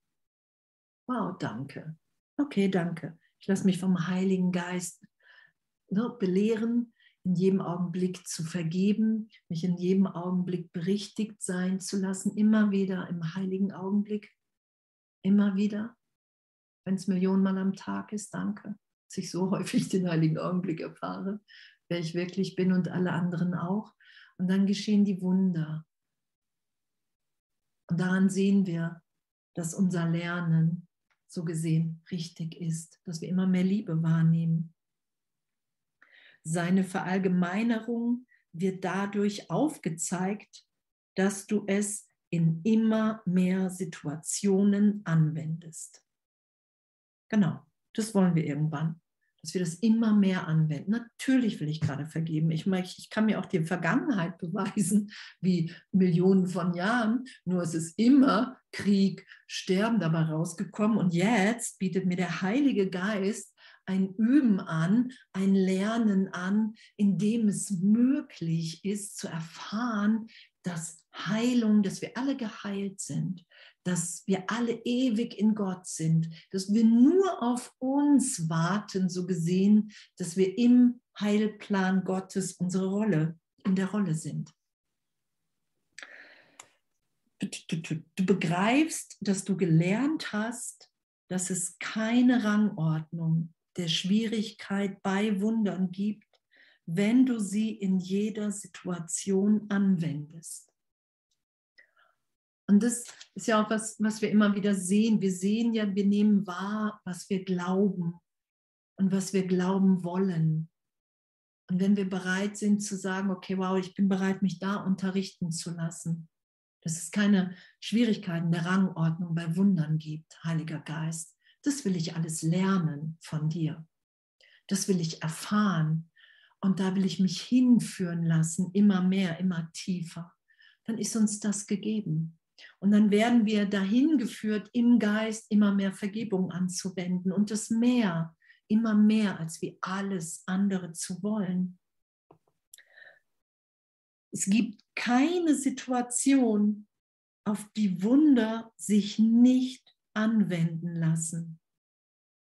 Wow, danke. Okay, danke. Ich lasse mich vom Heiligen Geist ne, belehren, in jedem Augenblick zu vergeben, mich in jedem Augenblick berichtigt sein zu lassen, immer wieder im heiligen Augenblick, immer wieder, wenn es Millionen Mal am Tag ist, danke, dass ich so häufig den heiligen Augenblick erfahre, wer ich wirklich bin und alle anderen auch. Und dann geschehen die Wunder. Und daran sehen wir, dass unser Lernen so gesehen richtig ist, dass wir immer mehr Liebe wahrnehmen. Seine Verallgemeinerung wird dadurch aufgezeigt, dass du es in immer mehr Situationen anwendest. Genau, das wollen wir irgendwann dass wir das immer mehr anwenden. Natürlich will ich gerade vergeben. Ich, meine, ich kann mir auch die Vergangenheit beweisen, wie Millionen von Jahren, nur es ist immer Krieg, Sterben dabei rausgekommen. Und jetzt bietet mir der Heilige Geist ein Üben an, ein Lernen an, in dem es möglich ist zu erfahren, dass Heilung, dass wir alle geheilt sind, dass wir alle ewig in Gott sind, dass wir nur auf uns warten, so gesehen, dass wir im Heilplan Gottes unsere Rolle, in der Rolle sind. Du begreifst, dass du gelernt hast, dass es keine Rangordnung der Schwierigkeit bei Wundern gibt, wenn du sie in jeder Situation anwendest. Und das ist ja auch was, was wir immer wieder sehen. Wir sehen ja, wir nehmen wahr, was wir glauben und was wir glauben wollen. Und wenn wir bereit sind zu sagen, okay, wow, ich bin bereit, mich da unterrichten zu lassen, dass es keine Schwierigkeiten der Rangordnung bei Wundern gibt, Heiliger Geist, das will ich alles lernen von dir. Das will ich erfahren. Und da will ich mich hinführen lassen, immer mehr, immer tiefer. Dann ist uns das gegeben. Und dann werden wir dahin geführt, im Geist immer mehr Vergebung anzuwenden und das mehr, immer mehr, als wie alles andere zu wollen. Es gibt keine Situation, auf die Wunder sich nicht anwenden lassen.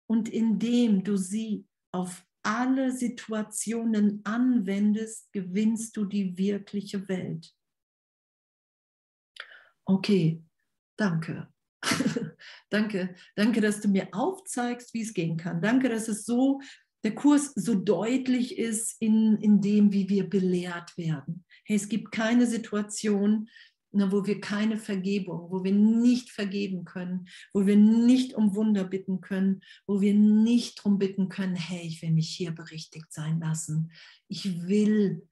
Und indem du sie auf alle Situationen anwendest, gewinnst du die wirkliche Welt okay, danke. danke, danke, dass du mir aufzeigst, wie es gehen kann. Danke, dass es so, der Kurs so deutlich ist in, in dem, wie wir belehrt werden. Hey, es gibt keine Situation, ne, wo wir keine Vergebung, wo wir nicht vergeben können, wo wir nicht um Wunder bitten können, wo wir nicht darum bitten können, hey, ich will mich hier berichtigt sein lassen. Ich will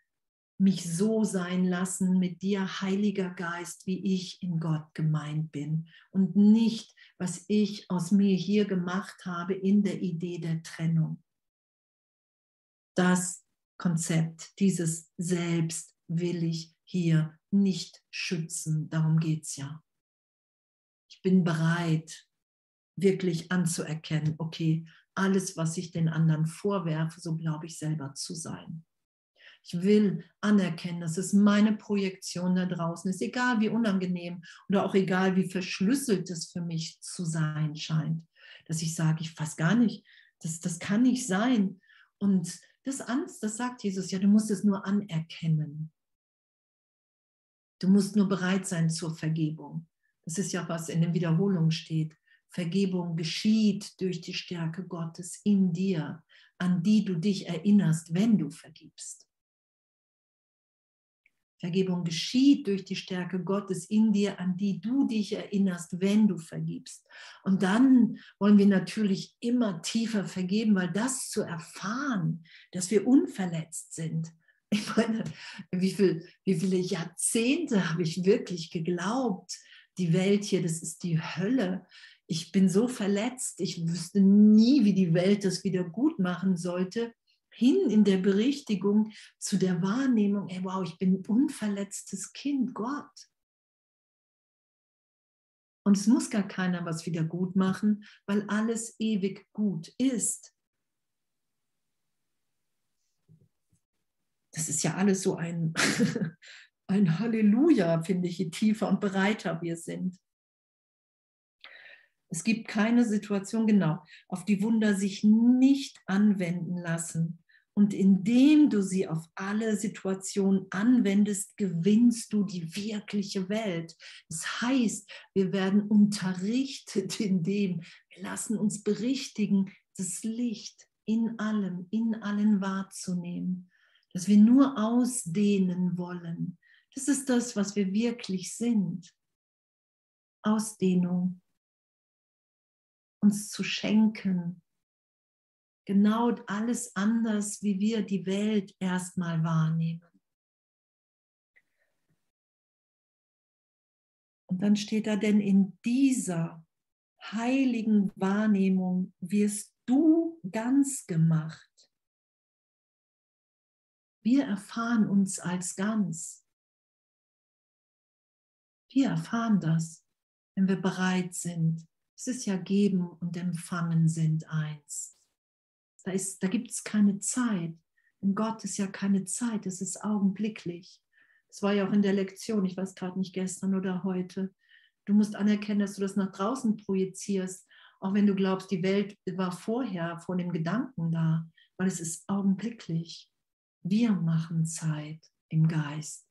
mich so sein lassen mit dir, Heiliger Geist, wie ich in Gott gemeint bin und nicht, was ich aus mir hier gemacht habe in der Idee der Trennung. Das Konzept, dieses Selbst will ich hier nicht schützen. Darum geht es ja. Ich bin bereit, wirklich anzuerkennen, okay, alles, was ich den anderen vorwerfe, so glaube ich selber zu sein. Ich will anerkennen, dass es meine Projektion da draußen ist, egal wie unangenehm oder auch egal wie verschlüsselt es für mich zu sein scheint. Dass ich sage, ich weiß gar nicht, das, das kann nicht sein. Und das Angst, das sagt Jesus ja, du musst es nur anerkennen. Du musst nur bereit sein zur Vergebung. Das ist ja, was in den Wiederholungen steht. Vergebung geschieht durch die Stärke Gottes in dir, an die du dich erinnerst, wenn du vergibst. Vergebung geschieht durch die Stärke Gottes in dir, an die du dich erinnerst, wenn du vergibst. Und dann wollen wir natürlich immer tiefer vergeben, weil das zu erfahren, dass wir unverletzt sind. Ich meine, wie, viel, wie viele Jahrzehnte habe ich wirklich geglaubt, die Welt hier, das ist die Hölle. Ich bin so verletzt, ich wüsste nie, wie die Welt das wieder gut machen sollte hin in der Berichtigung zu der Wahrnehmung, ey, wow, ich bin ein unverletztes Kind, Gott. Und es muss gar keiner was wieder gut machen, weil alles ewig gut ist. Das ist ja alles so ein, ein Halleluja, finde ich, je tiefer und breiter wir sind. Es gibt keine Situation, genau, auf die Wunder sich nicht anwenden lassen, und indem du sie auf alle Situationen anwendest, gewinnst du die wirkliche Welt. Das heißt, wir werden unterrichtet in dem, wir lassen uns berichtigen, das Licht in allem, in allen wahrzunehmen, dass wir nur ausdehnen wollen. Das ist das, was wir wirklich sind. Ausdehnung. Uns zu schenken, genau alles anders, wie wir die Welt erstmal wahrnehmen. Und dann steht da, denn in dieser heiligen Wahrnehmung wirst du ganz gemacht. Wir erfahren uns als ganz. Wir erfahren das, wenn wir bereit sind. Es ist ja geben und empfangen sind eins. Da, da gibt es keine Zeit. In Gott ist ja keine Zeit, es ist augenblicklich. Das war ja auch in der Lektion, ich weiß gerade nicht gestern oder heute. Du musst anerkennen, dass du das nach draußen projizierst, auch wenn du glaubst, die Welt war vorher vor dem Gedanken da, weil es ist augenblicklich. Wir machen Zeit im Geist,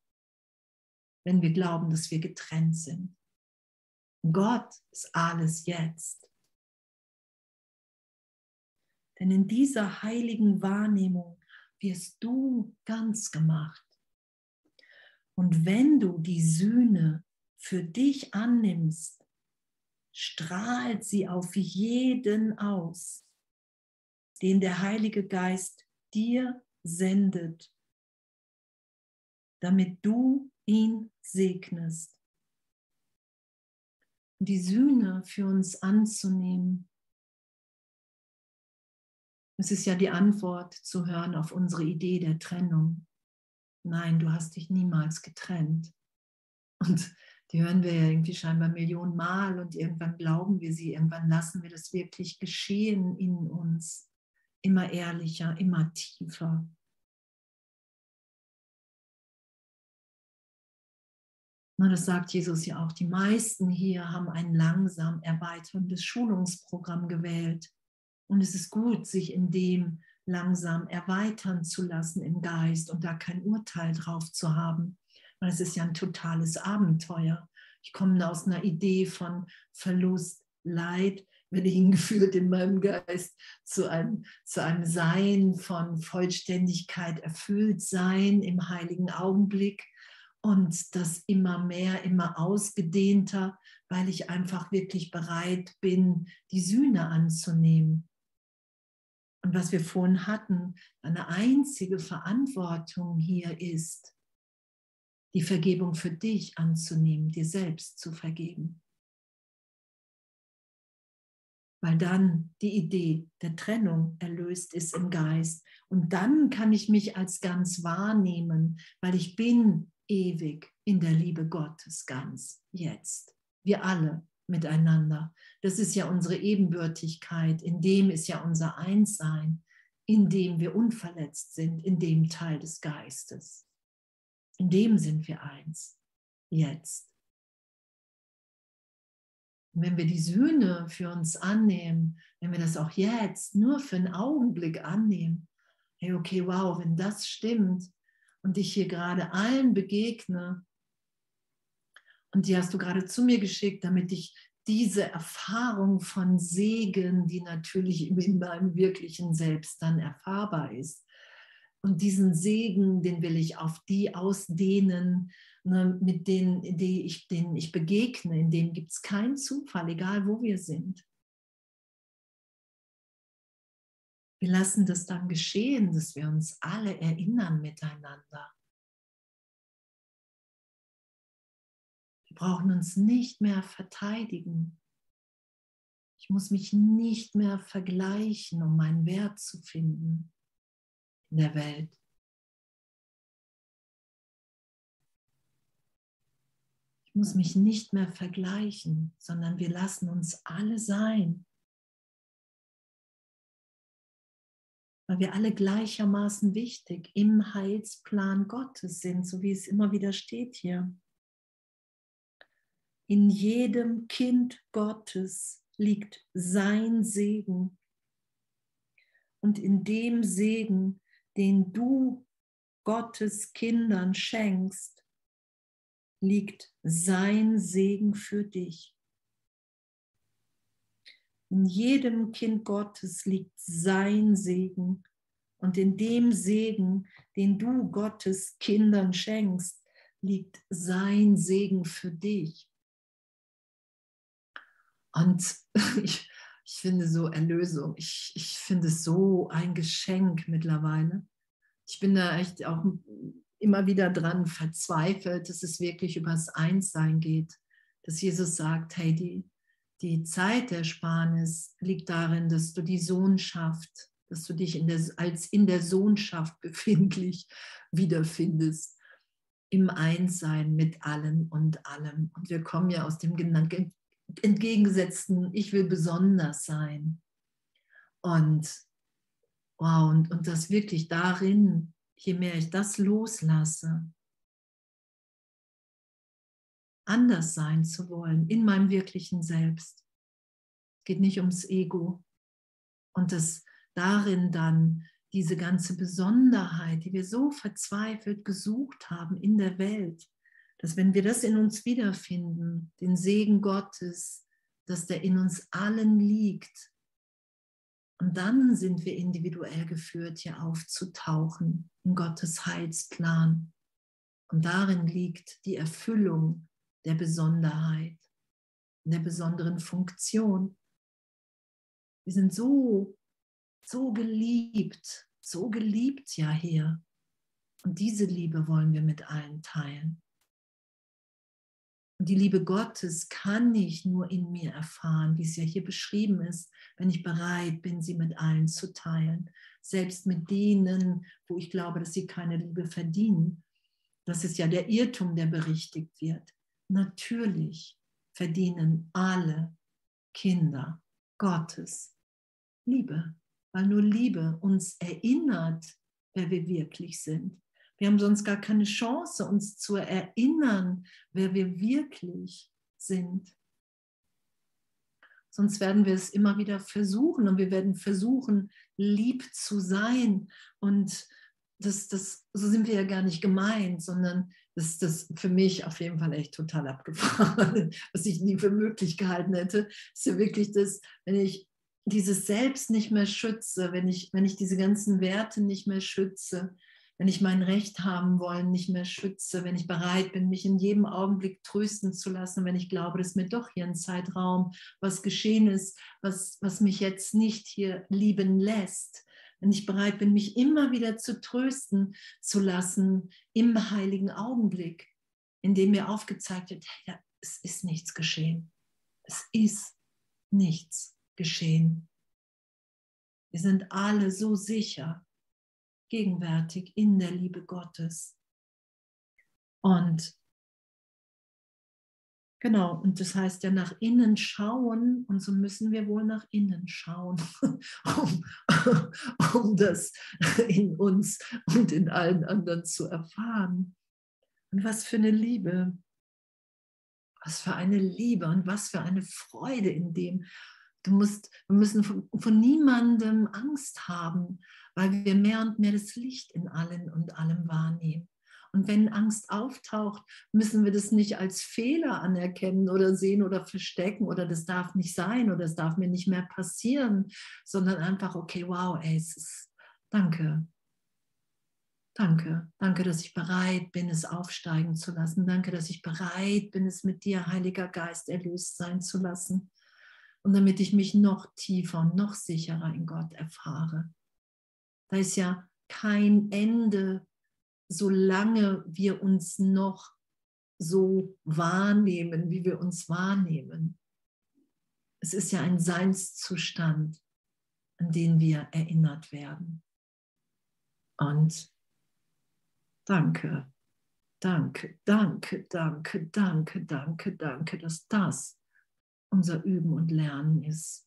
wenn wir glauben, dass wir getrennt sind. Gott ist alles jetzt. Denn in dieser heiligen Wahrnehmung wirst du ganz gemacht. Und wenn du die Sühne für dich annimmst, strahlt sie auf jeden aus, den der Heilige Geist dir sendet, damit du ihn segnest. Die Sühne für uns anzunehmen es ist ja die Antwort zu hören auf unsere Idee der Trennung. Nein, du hast dich niemals getrennt. Und die hören wir ja irgendwie scheinbar Millionen Mal und irgendwann glauben wir sie, irgendwann lassen wir das wirklich geschehen in uns. Immer ehrlicher, immer tiefer. Das sagt Jesus ja auch. Die meisten hier haben ein langsam erweiterndes Schulungsprogramm gewählt. Und es ist gut, sich in dem langsam erweitern zu lassen im Geist und da kein Urteil drauf zu haben. Weil es ist ja ein totales Abenteuer. ich komme aus einer Idee von Verlust, Leid, werde hingeführt in meinem Geist zu einem, zu einem Sein von Vollständigkeit, erfüllt sein im heiligen Augenblick und das immer mehr, immer ausgedehnter, weil ich einfach wirklich bereit bin, die Sühne anzunehmen. Und was wir vorhin hatten, eine einzige Verantwortung hier ist, die Vergebung für dich anzunehmen, dir selbst zu vergeben. Weil dann die Idee der Trennung erlöst ist im Geist. Und dann kann ich mich als ganz wahrnehmen, weil ich bin ewig in der Liebe Gottes ganz jetzt. Wir alle miteinander. Das ist ja unsere Ebenbürtigkeit, in dem ist ja unser Einssein, in dem wir unverletzt sind, in dem Teil des Geistes. In dem sind wir eins, jetzt. Und wenn wir die Sühne für uns annehmen, wenn wir das auch jetzt nur für einen Augenblick annehmen, hey, okay, wow, wenn das stimmt und ich hier gerade allen begegne, und die hast du gerade zu mir geschickt, damit ich diese Erfahrung von Segen, die natürlich in meinem wirklichen Selbst dann erfahrbar ist. Und diesen Segen, den will ich auf die ausdehnen, ne, mit denen, die ich, denen ich begegne. In denen gibt es keinen Zufall, egal wo wir sind. Wir lassen das dann geschehen, dass wir uns alle erinnern miteinander. brauchen uns nicht mehr verteidigen. Ich muss mich nicht mehr vergleichen, um meinen Wert zu finden in der Welt. Ich muss mich nicht mehr vergleichen, sondern wir lassen uns alle sein. Weil wir alle gleichermaßen wichtig im Heilsplan Gottes sind, so wie es immer wieder steht hier. In jedem Kind Gottes liegt sein Segen. Und in dem Segen, den du Gottes Kindern schenkst, liegt sein Segen für dich. In jedem Kind Gottes liegt sein Segen. Und in dem Segen, den du Gottes Kindern schenkst, liegt sein Segen für dich. Und ich, ich finde so Erlösung, ich, ich finde es so ein Geschenk mittlerweile. Ich bin da echt auch immer wieder dran verzweifelt, dass es wirklich über das Einssein geht. Dass Jesus sagt, hey, die, die Zeit der Sparnis liegt darin, dass du die Sohnschaft, dass du dich in der, als in der Sohnschaft befindlich wiederfindest. Im Einssein mit allen und allem. Und wir kommen ja aus dem entgegengesetzten, ich will besonders sein. Und wow, und, und das wirklich darin, je mehr ich das loslasse, anders sein zu wollen in meinem wirklichen Selbst. Es geht nicht ums Ego. Und das darin dann diese ganze Besonderheit, die wir so verzweifelt gesucht haben in der Welt, dass wenn wir das in uns wiederfinden, den Segen Gottes, dass der in uns allen liegt, und dann sind wir individuell geführt, hier aufzutauchen in Gottes Heilsplan. Und darin liegt die Erfüllung der Besonderheit, der besonderen Funktion. Wir sind so, so geliebt, so geliebt ja hier. Und diese Liebe wollen wir mit allen teilen. Und die Liebe Gottes kann ich nur in mir erfahren, wie es ja hier beschrieben ist, wenn ich bereit bin, sie mit allen zu teilen. Selbst mit denen, wo ich glaube, dass sie keine Liebe verdienen. Das ist ja der Irrtum, der berichtigt wird. Natürlich verdienen alle Kinder Gottes Liebe, weil nur Liebe uns erinnert, wer wir wirklich sind. Wir haben sonst gar keine Chance, uns zu erinnern, wer wir wirklich sind. Sonst werden wir es immer wieder versuchen und wir werden versuchen, lieb zu sein. Und das, das, so sind wir ja gar nicht gemeint, sondern ist das für mich auf jeden Fall echt total abgefahren, was ich nie für möglich gehalten hätte. ist ja wirklich das, wenn ich dieses Selbst nicht mehr schütze, wenn ich, wenn ich diese ganzen Werte nicht mehr schütze, wenn ich mein Recht haben wollen nicht mehr schütze, wenn ich bereit bin, mich in jedem Augenblick trösten zu lassen, wenn ich glaube, dass mir doch hier ein Zeitraum was geschehen ist, was, was mich jetzt nicht hier lieben lässt, wenn ich bereit bin, mich immer wieder zu trösten zu lassen im heiligen Augenblick, in dem mir aufgezeigt wird, hey, es ist nichts geschehen. Es ist nichts geschehen. Wir sind alle so sicher, gegenwärtig in der Liebe Gottes. Und genau, und das heißt ja nach innen schauen, und so müssen wir wohl nach innen schauen, um, um das in uns und in allen anderen zu erfahren. Und was für eine Liebe, was für eine Liebe und was für eine Freude in dem. Du musst, wir müssen von, von niemandem Angst haben, weil wir mehr und mehr das Licht in allen und allem wahrnehmen. Und wenn Angst auftaucht, müssen wir das nicht als Fehler anerkennen oder sehen oder verstecken oder das darf nicht sein oder es darf mir nicht mehr passieren, sondern einfach, okay, wow, ey, es ist, danke. Danke, danke, dass ich bereit bin, es aufsteigen zu lassen. Danke, dass ich bereit bin, es mit dir, Heiliger Geist, erlöst sein zu lassen. Und damit ich mich noch tiefer und noch sicherer in Gott erfahre. Da ist ja kein Ende, solange wir uns noch so wahrnehmen, wie wir uns wahrnehmen. Es ist ja ein Seinszustand, an den wir erinnert werden. Und danke, danke, danke, danke, danke, danke, danke, dass das unser Üben und Lernen ist.